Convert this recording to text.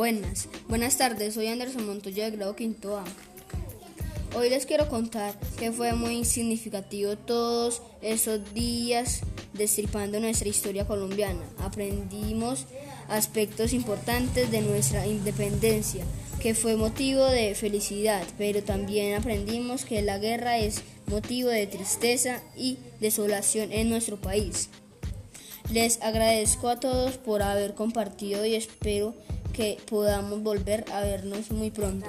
Buenas, buenas tardes, soy Anderson Montoya de grado quinto A. Hoy les quiero contar que fue muy significativo todos esos días destripando nuestra historia colombiana. Aprendimos aspectos importantes de nuestra independencia, que fue motivo de felicidad, pero también aprendimos que la guerra es motivo de tristeza y desolación en nuestro país. Les agradezco a todos por haber compartido y espero que podamos volver a vernos muy pronto.